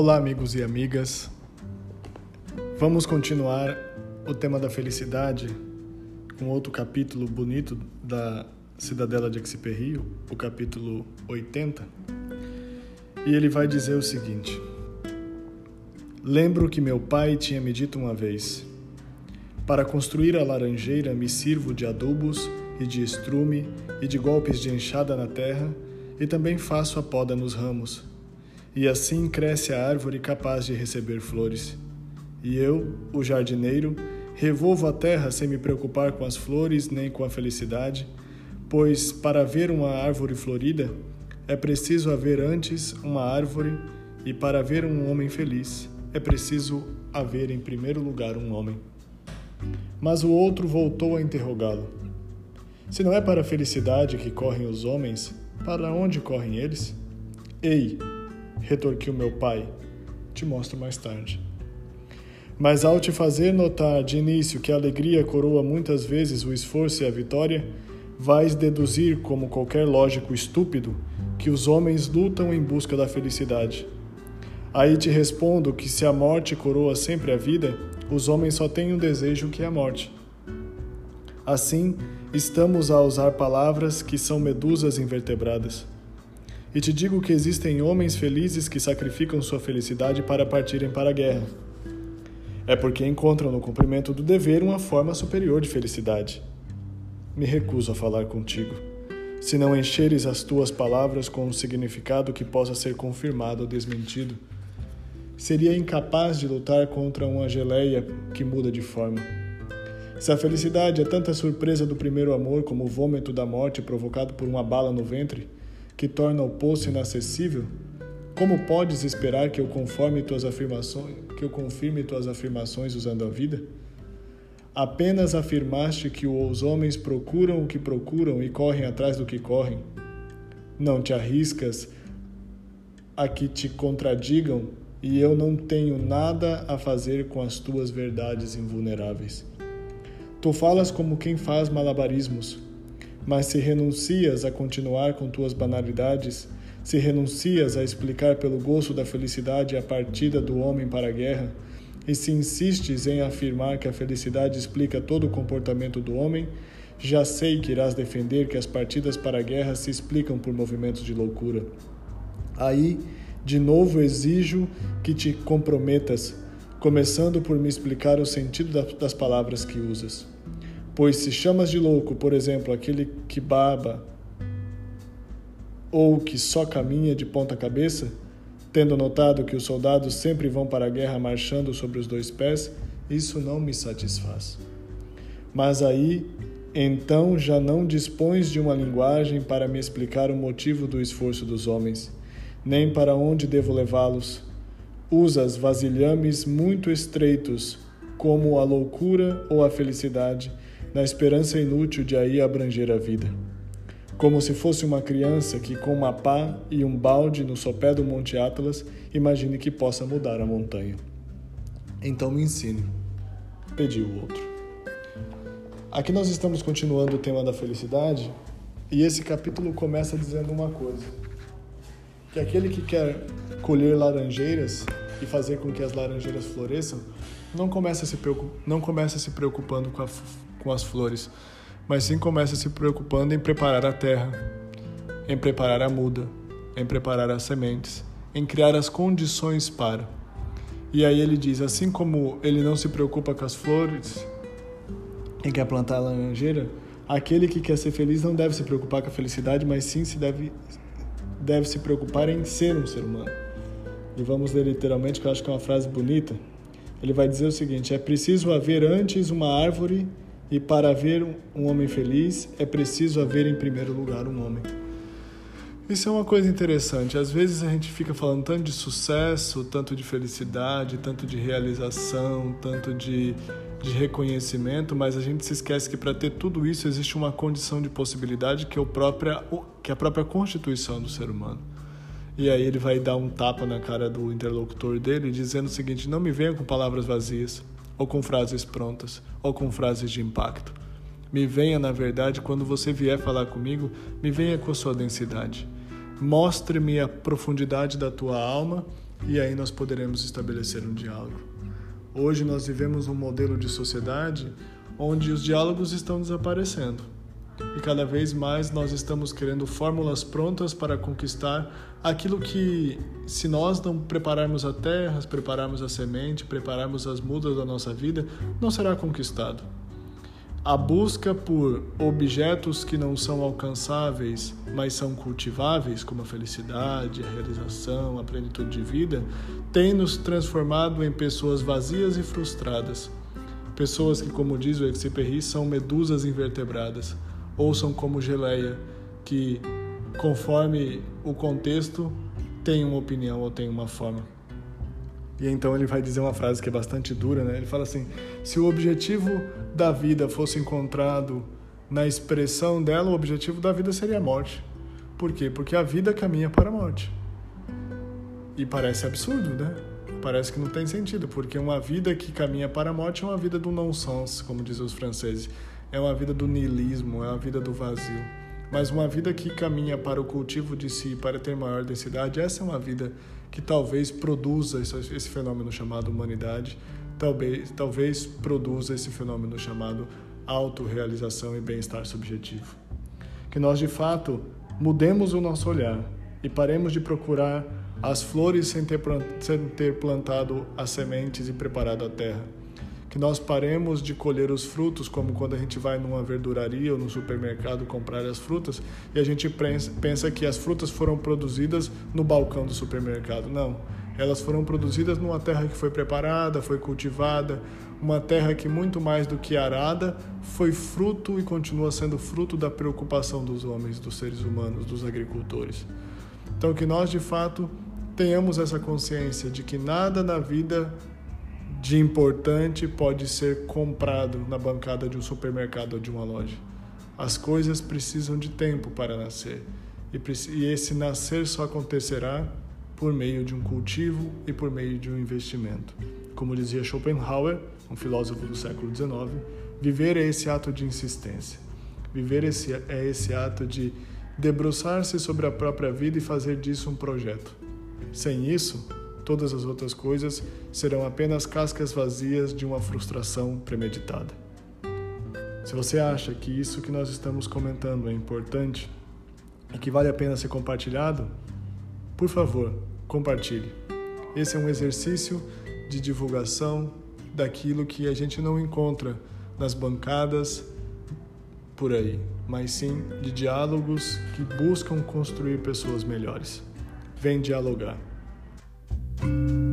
Olá, amigos e amigas. Vamos continuar o tema da felicidade com outro capítulo bonito da Cidadela de Exupéry, o capítulo 80. E ele vai dizer o seguinte: Lembro que meu pai tinha me dito uma vez: Para construir a laranjeira me sirvo de adubos e de estrume e de golpes de enxada na terra, e também faço a poda nos ramos. E assim cresce a árvore capaz de receber flores. E eu, o jardineiro, revolvo a terra sem me preocupar com as flores nem com a felicidade, pois para ver uma árvore florida é preciso haver antes uma árvore, e para ver um homem feliz é preciso haver em primeiro lugar um homem. Mas o outro voltou a interrogá-lo. Se não é para a felicidade que correm os homens, para onde correm eles? Ei, retorquiu meu pai, te mostro mais tarde. Mas ao te fazer notar de início que a alegria coroa muitas vezes o esforço e a vitória, vais deduzir, como qualquer lógico estúpido, que os homens lutam em busca da felicidade. Aí te respondo que se a morte coroa sempre a vida, os homens só têm um desejo que é a morte. Assim, estamos a usar palavras que são medusas invertebradas. E te digo que existem homens felizes que sacrificam sua felicidade para partirem para a guerra. É porque encontram no cumprimento do dever uma forma superior de felicidade. Me recuso a falar contigo, se não encheres as tuas palavras com um significado que possa ser confirmado ou desmentido. Seria incapaz de lutar contra uma geleia que muda de forma. Se a felicidade é tanta surpresa do primeiro amor como o vômito da morte provocado por uma bala no ventre, que torna o poço inacessível, como podes esperar que eu conforme tuas afirmações, que eu confirme tuas afirmações usando a vida? Apenas afirmaste que os homens procuram o que procuram e correm atrás do que correm. Não te arriscas a que te contradigam e eu não tenho nada a fazer com as tuas verdades invulneráveis. Tu falas como quem faz malabarismos, mas se renuncias a continuar com tuas banalidades, se renuncias a explicar pelo gosto da felicidade a partida do homem para a guerra, e se insistes em afirmar que a felicidade explica todo o comportamento do homem, já sei que irás defender que as partidas para a guerra se explicam por movimentos de loucura. Aí, de novo exijo que te comprometas começando por me explicar o sentido das palavras que usas. Pois se chamas de louco, por exemplo, aquele que baba ou que só caminha de ponta cabeça, tendo notado que os soldados sempre vão para a guerra marchando sobre os dois pés, isso não me satisfaz. Mas aí, então já não dispões de uma linguagem para me explicar o motivo do esforço dos homens, nem para onde devo levá-los usas vasilhames muito estreitos, como a loucura ou a felicidade, na esperança inútil de aí abranger a vida. Como se fosse uma criança que, com uma pá e um balde no sopé do Monte Atlas, imagine que possa mudar a montanha. Então me ensine, pediu o outro. Aqui nós estamos continuando o tema da felicidade e esse capítulo começa dizendo uma coisa: que aquele que quer colher laranjeiras e fazer com que as laranjeiras floresçam, não começa se, não começa se preocupando com, a, com as flores, mas sim começa se preocupando em preparar a terra, em preparar a muda, em preparar as sementes, em criar as condições para. E aí ele diz: assim como ele não se preocupa com as flores e quer plantar a laranjeira, aquele que quer ser feliz não deve se preocupar com a felicidade, mas sim se deve, deve se preocupar em ser um ser humano e vamos ler literalmente, que eu acho que é uma frase bonita. Ele vai dizer o seguinte: é preciso haver antes uma árvore, e para haver um homem feliz, é preciso haver em primeiro lugar um homem. Isso é uma coisa interessante. Às vezes a gente fica falando tanto de sucesso, tanto de felicidade, tanto de realização, tanto de, de reconhecimento, mas a gente se esquece que para ter tudo isso existe uma condição de possibilidade que é, o própria, que é a própria constituição do ser humano. E aí ele vai dar um tapa na cara do interlocutor dele, dizendo o seguinte: não me venha com palavras vazias, ou com frases prontas, ou com frases de impacto. Me venha, na verdade, quando você vier falar comigo, me venha com a sua densidade. Mostre-me a profundidade da tua alma e aí nós poderemos estabelecer um diálogo. Hoje nós vivemos um modelo de sociedade onde os diálogos estão desaparecendo. E cada vez mais nós estamos querendo fórmulas prontas para conquistar aquilo que, se nós não prepararmos a terra, prepararmos a semente, prepararmos as mudas da nossa vida, não será conquistado. A busca por objetos que não são alcançáveis, mas são cultiváveis, como a felicidade, a realização, a plenitude de vida, tem nos transformado em pessoas vazias e frustradas. Pessoas que, como diz o Exupéry, são medusas invertebradas, ou são como geleia, que, conforme o contexto, tem uma opinião ou tem uma forma. E então ele vai dizer uma frase que é bastante dura, né? Ele fala assim: se o objetivo da vida fosse encontrado na expressão dela, o objetivo da vida seria a morte. Por quê? Porque a vida caminha para a morte. E parece absurdo, né? Parece que não tem sentido, porque uma vida que caminha para a morte é uma vida do non-sens, como dizem os franceses. É uma vida do niilismo, é uma vida do vazio. Mas uma vida que caminha para o cultivo de si, para ter maior densidade, essa é uma vida que talvez produza esse fenômeno chamado humanidade, talvez, talvez produza esse fenômeno chamado autorrealização e bem-estar subjetivo. Que nós, de fato, mudemos o nosso olhar e paremos de procurar as flores sem ter, sem ter plantado as sementes e preparado a terra que nós paremos de colher os frutos, como quando a gente vai numa verduraria ou no supermercado comprar as frutas e a gente pensa que as frutas foram produzidas no balcão do supermercado. Não, elas foram produzidas numa terra que foi preparada, foi cultivada, uma terra que muito mais do que arada foi fruto e continua sendo fruto da preocupação dos homens, dos seres humanos, dos agricultores. Então que nós de fato tenhamos essa consciência de que nada na vida de importante pode ser comprado na bancada de um supermercado ou de uma loja. As coisas precisam de tempo para nascer e esse nascer só acontecerá por meio de um cultivo e por meio de um investimento. Como dizia Schopenhauer, um filósofo do século XIX, viver é esse ato de insistência. Viver esse, é esse ato de debruçar-se sobre a própria vida e fazer disso um projeto. Sem isso, Todas as outras coisas serão apenas cascas vazias de uma frustração premeditada. Se você acha que isso que nós estamos comentando é importante e que vale a pena ser compartilhado, por favor, compartilhe. Esse é um exercício de divulgação daquilo que a gente não encontra nas bancadas por aí, mas sim de diálogos que buscam construir pessoas melhores. Vem dialogar. you